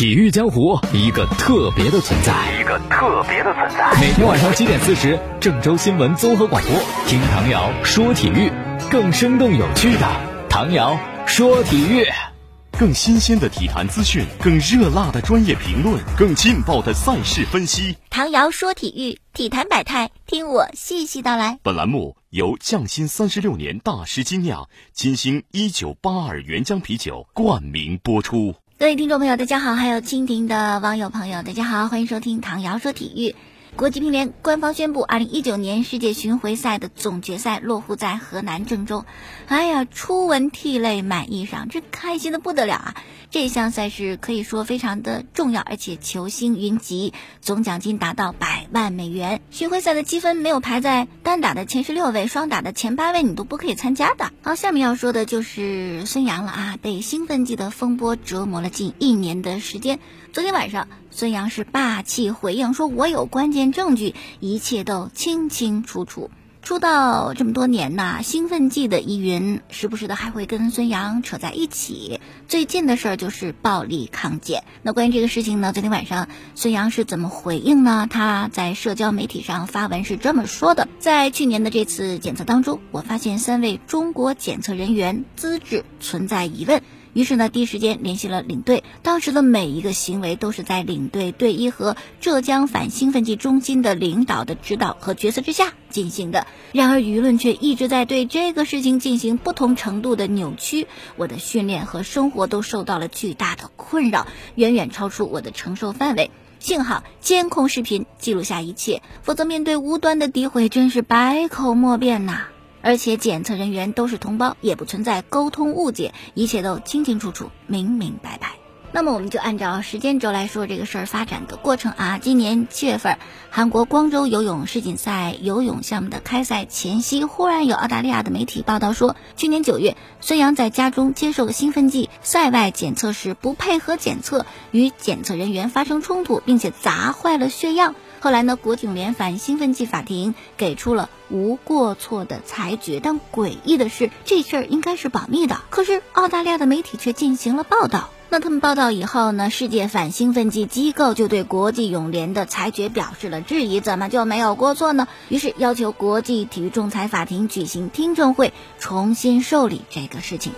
体育江湖一个特别的存在，一个特别的存在。每天晚上七点四十，郑州新闻综合广播，听唐瑶说体育，更生动有趣的唐瑶说体育，更新鲜的体坛资讯，更热辣的专业评论，更劲爆的赛事分析。唐瑶说体育，体坛百态，听我细细道来。本栏目由匠心三十六年大师精酿金星一九八二原浆啤酒冠名播出。各位听众朋友，大家好；还有蜻蜓的网友朋友，大家好，欢迎收听唐瑶说体育。国际乒联官方宣布，二零一九年世界巡回赛的总决赛落户在河南郑州。哎呀，初闻涕泪满衣裳，这开心的不得了啊！这项赛事可以说非常的重要，而且球星云集，总奖金达到百万美元。巡回赛的积分没有排在单打的前十六位，双打的前八位你都不可以参加的。好，下面要说的就是孙杨了啊，被兴奋剂的风波折磨了近一年的时间。昨天晚上，孙杨是霸气回应说：“我有关键证据，一切都清清楚楚。”出道这么多年呐，兴奋剂的疑云时不时的还会跟孙杨扯在一起。最近的事儿就是暴力抗检。那关于这个事情呢，昨天晚上孙杨是怎么回应呢？他在社交媒体上发文是这么说的：在去年的这次检测当中，我发现三位中国检测人员资质存在疑问。于是呢，第一时间联系了领队。当时的每一个行为都是在领队队医和浙江反兴奋剂中心的领导的指导和决策之下进行的。然而，舆论却一直在对这个事情进行不同程度的扭曲。我的训练和生活都受到了巨大的困扰，远远超出我的承受范围。幸好监控视频记录下一切，否则面对无端的诋毁，真是百口莫辩呐。而且检测人员都是同胞，也不存在沟通误解，一切都清清楚楚、明明白白。那么我们就按照时间轴来说这个事儿发展的过程啊。今年七月份，韩国光州游泳世锦赛游泳项目的开赛前夕，忽然有澳大利亚的媒体报道说，去年九月，孙杨在家中接受了兴奋剂，赛外检测时不配合检测，与检测人员发生冲突，并且砸坏了血样。后来呢，国警联反兴奋剂法庭给出了无过错的裁决，但诡异的是，这事儿应该是保密的，可是澳大利亚的媒体却进行了报道。那他们报道以后呢，世界反兴奋剂机构就对国际泳联的裁决表示了质疑，怎么就没有过错呢？于是要求国际体育仲裁法庭举行听证会，重新受理这个事情。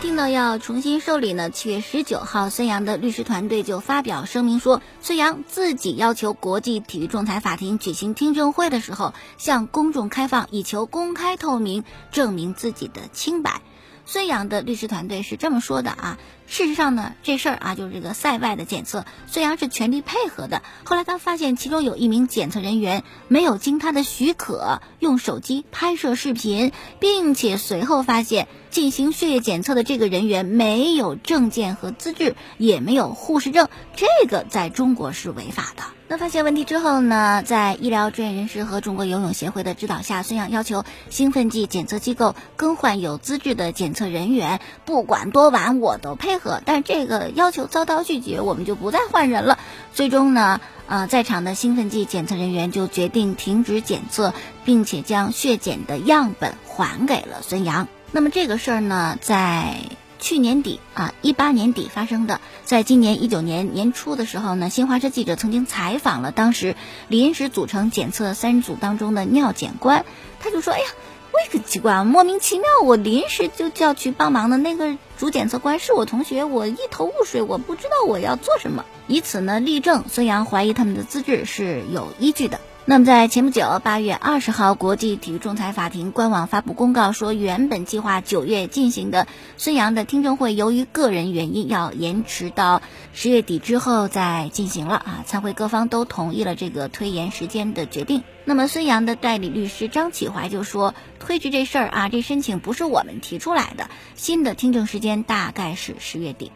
听到要重新受理呢？七月十九号，孙杨的律师团队就发表声明说，孙杨自己要求国际体育仲裁法庭举行听证会的时候，向公众开放，以求公开透明，证明自己的清白。孙杨的律师团队是这么说的啊。事实上呢，这事儿啊，就是这个赛外的检测，孙杨是全力配合的。后来他发现其中有一名检测人员没有经他的许可用手机拍摄视频，并且随后发现进行血液检测的这个人员没有证件和资质，也没有护士证，这个在中国是违法的。那发现问题之后呢，在医疗专业人士和中国游泳协会的指导下，孙杨要求兴奋剂检测机构更换有资质的检测人员，不管多晚我都配合。但这个要求遭到拒绝，我们就不再换人了。最终呢，呃，在场的兴奋剂检测人员就决定停止检测，并且将血检的样本还给了孙杨。那么这个事儿呢，在去年底啊，一八年底发生的。在今年一九年年初的时候呢，新华社记者曾经采访了当时临时组成检测三组当中的尿检官，他就说：“哎呀。”我也很奇怪啊，莫名其妙，我临时就叫去帮忙的那个主检测官是我同学，我一头雾水，我不知道我要做什么，以此呢例证孙杨怀疑他们的资质是有依据的。那么在前不久，八月二十号，国际体育仲裁法庭官网发布公告说，原本计划九月进行的孙杨的听证会，由于个人原因要延迟到十月底之后再进行了啊。参会各方都同意了这个推延时间的决定。那么孙杨的代理律师张启怀就说，推迟这事儿啊，这申请不是我们提出来的，新的听证时间大概是十月底。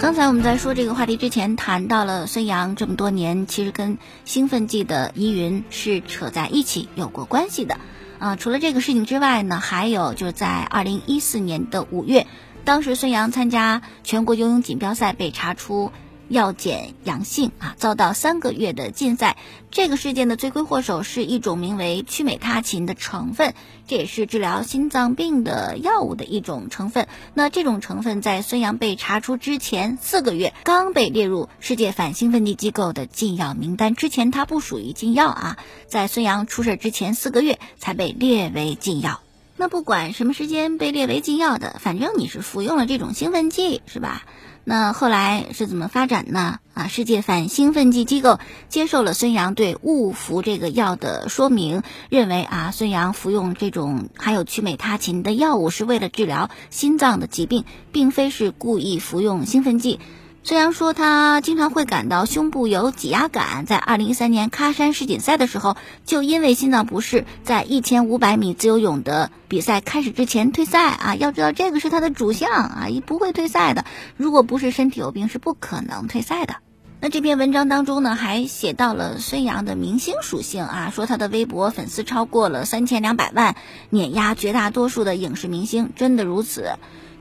刚才我们在说这个话题之前，谈到了孙杨这么多年，其实跟兴奋剂的疑云是扯在一起，有过关系的。啊，除了这个事情之外呢，还有就是在二零一四年的五月，当时孙杨参加全国游泳锦标赛被查出药检阳性啊，遭到三个月的禁赛。这个事件的罪魁祸首是一种名为曲美他嗪的成分，这也是治疗心脏病的药物的一种成分。那这种成分在孙杨被查出之前四个月，刚被列入世界反兴奋剂机构的禁药名单。之前它不属于禁药啊，在孙杨出事之前四个月才被列为禁药。那不管什么时间被列为禁药的，反正你是服用了这种兴奋剂，是吧？那后来是怎么发展呢？啊，世界反兴奋剂机构接受了孙杨对误服这个药的说明，认为啊，孙杨服用这种含有曲美他嗪的药物是为了治疗心脏的疾病，并非是故意服用兴奋剂。孙杨说，他经常会感到胸部有挤压感。在二零一三年喀山世锦赛的时候，就因为心脏不适，在一千五百米自由泳的比赛开始之前退赛啊。要知道，这个是他的主项啊，也不会退赛的。如果不是身体有病，是不可能退赛的。那这篇文章当中呢，还写到了孙杨的明星属性啊，说他的微博粉丝超过了三千两百万，碾压绝大多数的影视明星，真的如此。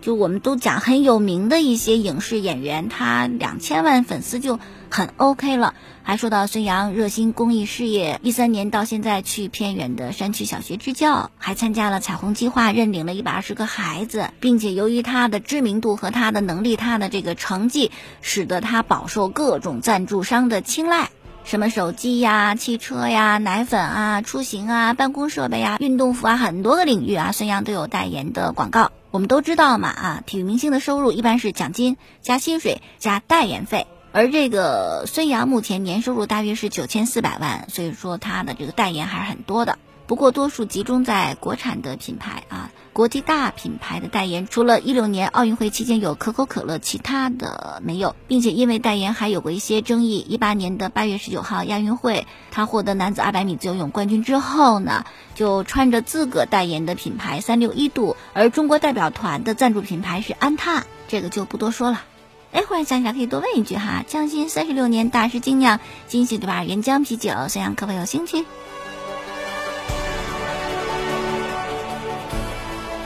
就我们都讲很有名的一些影视演员，他两千万粉丝就很 OK 了。还说到孙杨热心公益事业，一三年到现在去偏远的山区小学支教，还参加了彩虹计划，认领了一百二十个孩子，并且由于他的知名度和他的能力，他的这个成绩，使得他饱受各种赞助商的青睐。什么手机呀、汽车呀、奶粉啊、出行啊、办公设备啊、运动服啊，很多个领域啊，孙杨都有代言的广告。我们都知道嘛，啊，体育明星的收入一般是奖金加薪水加代言费，而这个孙杨目前年收入大约是九千四百万，所以说他的这个代言还是很多的。不过多数集中在国产的品牌啊，国际大品牌的代言，除了一六年奥运会期间有可口可乐，其他的没有，并且因为代言还有过一些争议。一八年的八月十九号亚运会，他获得男子二百米自由泳冠军之后呢，就穿着自个代言的品牌三六一度，而中国代表团的赞助品牌是安踏，这个就不多说了。哎，忽然想起来可以多问一句哈，匠心三十六年大师精酿金喜对吧？原浆啤酒，孙杨可否有兴趣？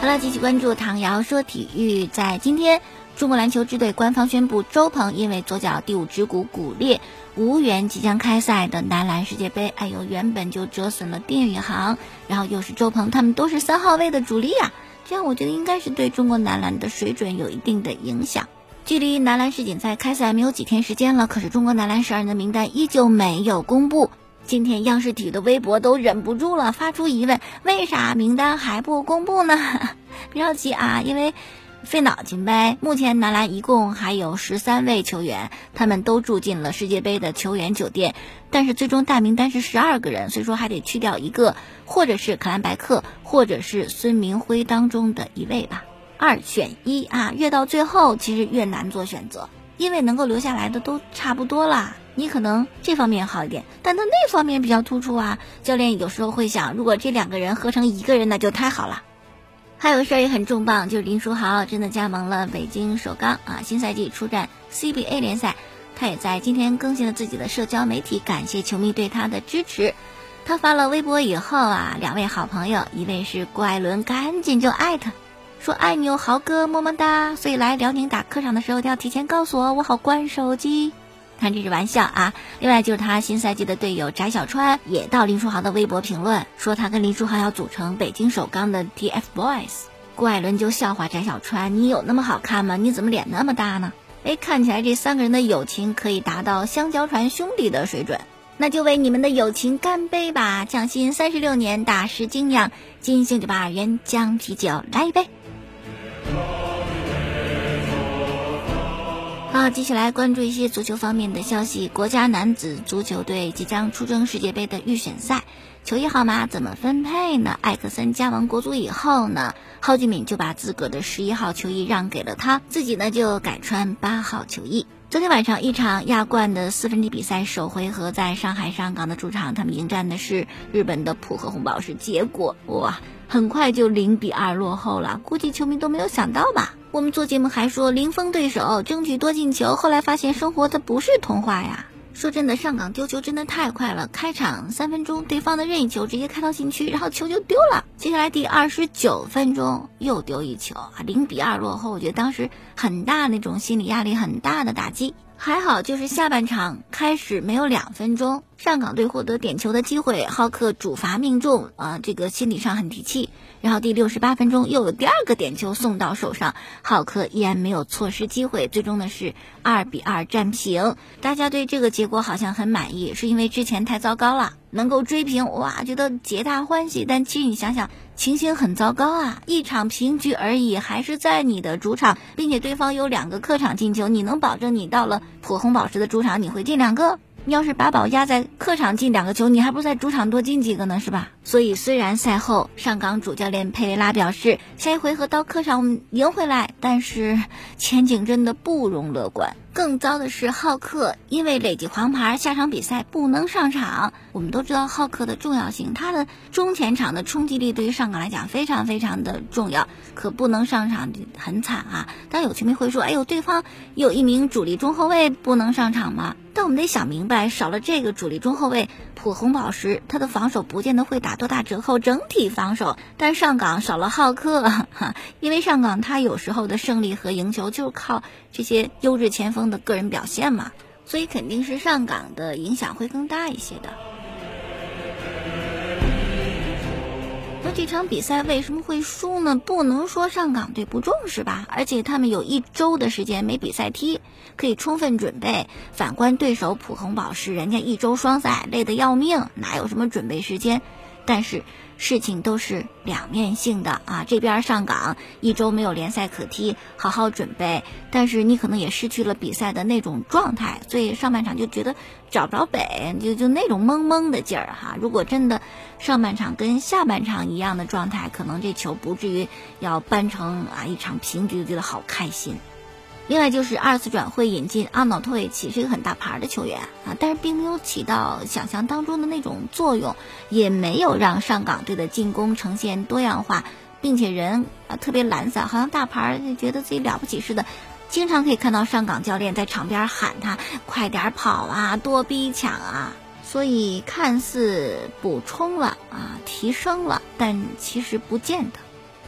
好了，继续关注唐瑶说体育。在今天，中国篮球支队官方宣布，周鹏因为左脚第五指骨骨裂，无缘即将开赛的男篮世界杯。哎呦，原本就折损了丁宇航，然后又是周鹏，他们都是三号位的主力啊，这样我觉得应该是对中国男篮的水准有一定的影响。距离男篮世锦赛开赛没有几天时间了，可是中国男篮十二人的名单依旧没有公布。今天央视体育的微博都忍不住了，发出疑问：为啥名单还不公布呢？别着急啊，因为费脑筋呗。目前男篮一共还有十三位球员，他们都住进了世界杯的球员酒店，但是最终大名单是十二个人，所以说还得去掉一个，或者是可兰白克，或者是孙铭徽当中的一位吧，二选一啊。越到最后，其实越难做选择，因为能够留下来的都差不多啦。你可能这方面好一点，但他那方面比较突出啊。教练有时候会想，如果这两个人合成一个人，那就太好了。还有个事儿也很重磅，就是林书豪真的加盟了北京首钢啊，新赛季出战 CBA 联赛。他也在今天更新了自己的社交媒体，感谢球迷对他的支持。他发了微博以后啊，两位好朋友，一位是郭艾伦，赶紧就艾特说爱你哦，豪哥，么么哒。所以来辽宁打客场的时候，一定要提前告诉我，我好关手机。看这是玩笑啊！另外就是他新赛季的队友翟小川也到林书豪的微博评论，说他跟林书豪要组成北京首钢的 TFBOYS。郭艾伦就笑话翟小川：“你有那么好看吗？你怎么脸那么大呢？”哎，看起来这三个人的友情可以达到香蕉船兄弟的水准，那就为你们的友情干杯吧！匠心三十六年，大师精酿金星酒吧原浆啤酒，来一杯。好，接下来关注一些足球方面的消息。国家男子足球队即将出征世界杯的预选赛，球衣号码怎么分配呢？艾克森加盟国足以后呢，蒿俊闵就把自个的十一号球衣让给了他，自己呢就改穿八号球衣。昨天晚上一场亚冠的四分之一比赛首回合，在上海上港的主场，他们迎战的是日本的浦和红宝石，结果哇，很快就零比二落后了。估计球迷都没有想到吧？我们做节目还说零封对手，争取多进球。后来发现生活它不是童话呀。说真的，上港丢球真的太快了，开场三分钟对方的任意球直接开到禁区，然后球就丢了。接下来第二十九分钟又丢一球啊，零比二落后。我觉得当时很大那种心理压力很大的打击。还好，就是下半场开始没有两分钟，上港队获得点球的机会，浩克主罚命中，啊，这个心理上很提气。然后第六十八分钟又有第二个点球送到手上，浩克依然没有错失机会，最终呢是二比二战平。大家对这个结果好像很满意，是因为之前太糟糕了，能够追平，哇，觉得皆大欢喜。但其实你想想，情形很糟糕啊，一场平局而已，还是在你的主场，并且对方有两个客场进球，你能保证你到了普红宝石的主场你会进两个？你要是把宝压在客场进两个球，你还不如在主场多进几个呢，是吧？所以虽然赛后上港主教练佩雷拉表示，下一回合到客场我们赢回来，但是前景真的不容乐观。更糟的是，浩克因为累计黄牌，下场比赛不能上场。我们都知道浩克的重要性，他的中前场的冲击力对于上港来讲非常非常的重要，可不能上场很惨啊！但有球迷会说：“哎呦，对方有一名主力中后卫不能上场吗？”但我们得想明白，少了这个主力中后卫，普红宝石他的防守不见得会打多大折扣，整体防守。但上港少了浩克，哈，因为上港他有时候的胜利和赢球就是靠这些优质前锋。的个人表现嘛，所以肯定是上港的影响会更大一些的。那这场比赛为什么会输呢？不能说上港队不重视吧，而且他们有一周的时间没比赛踢，可以充分准备。反观对手普恒宝石，人家一周双赛累得要命，哪有什么准备时间？但是。事情都是两面性的啊！这边上岗一周没有联赛可踢，好好准备，但是你可能也失去了比赛的那种状态，所以上半场就觉得找不着北，就就那种懵懵的劲儿哈。如果真的上半场跟下半场一样的状态，可能这球不至于要扳成啊一场平局，就觉得好开心。另外就是二次转会引进阿瑙托维奇是一个很大牌的球员啊，但是并没有起到想象当中的那种作用，也没有让上港队的进攻呈现多样化，并且人啊特别懒散，好像大牌就觉得自己了不起似的，经常可以看到上港教练在场边喊他快点跑啊，多逼抢啊，所以看似补充了啊，提升了，但其实不见得。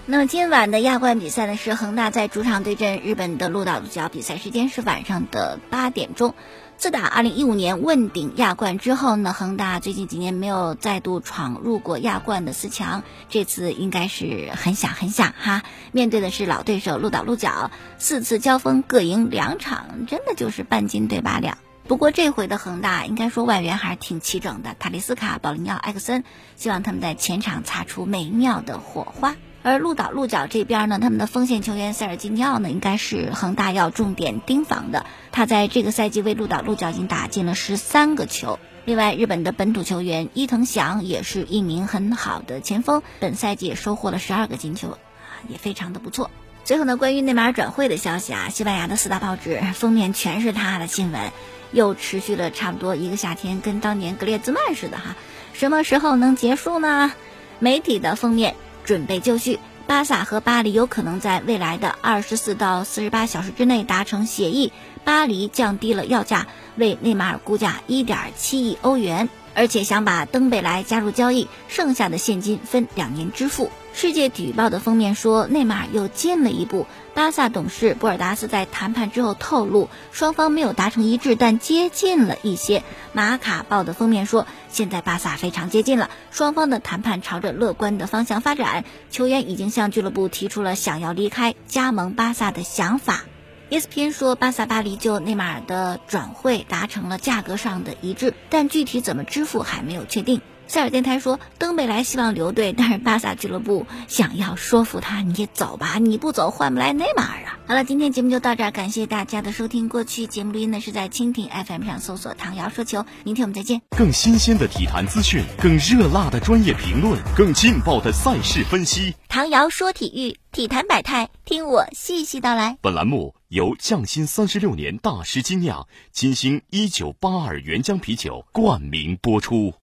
那么今晚的亚冠比赛呢，是恒大在主场对阵日本的鹿岛鹿角，比赛时间是晚上的八点钟。自打2015年问鼎亚冠之后呢，恒大最近几年没有再度闯入过亚冠的四强，这次应该是很想很想哈。面对的是老对手鹿岛鹿角，四次交锋各赢两场，真的就是半斤对八两。不过这回的恒大应该说外援还是挺齐整的，塔利斯卡、保利尼奥、埃克森，希望他们在前场擦出美妙的火花。而鹿岛鹿角这边呢，他们的锋线球员塞尔吉尼奥呢，应该是恒大要重点盯防的。他在这个赛季为鹿岛鹿角已经打进了十三个球。另外，日本的本土球员伊藤祥也是一名很好的前锋，本赛季也收获了十二个进球，啊，也非常的不错。最后呢，关于内马尔转会的消息啊，西班牙的四大报纸封面全是他的新闻，又持续了差不多一个夏天，跟当年格列兹曼似的哈。什么时候能结束呢？媒体的封面。准备就绪，巴萨和巴黎有可能在未来的二十四到四十八小时之内达成协议。巴黎降低了要价，为内马尔估价一点七亿欧元，而且想把登贝莱加入交易，剩下的现金分两年支付。世界体育报的封面说，内马尔又进了一步。巴萨董事博尔达斯在谈判之后透露，双方没有达成一致，但接近了一些。马卡报的封面说，现在巴萨非常接近了，双方的谈判朝着乐观的方向发展。球员已经向俱乐部提出了想要离开加盟巴萨的想法。ESPN 说，巴萨巴黎就内马尔的转会达成了价格上的一致，但具体怎么支付还没有确定。塞尔电台说，登贝莱希望留队，但是巴萨俱乐部想要说服他，你走吧，你不走换不来内马尔啊。好了，今天节目就到这儿，感谢大家的收听。过去节目录音呢是在蜻蜓 FM 上搜索“唐瑶说球”，明天我们再见。更新鲜的体坛资讯，更热辣的专业评论，更劲爆的赛事分析。唐瑶说体育，体坛百态，听我细细道来。本栏目由匠心三十六年大师精酿金星一九八二原浆啤酒冠名播出。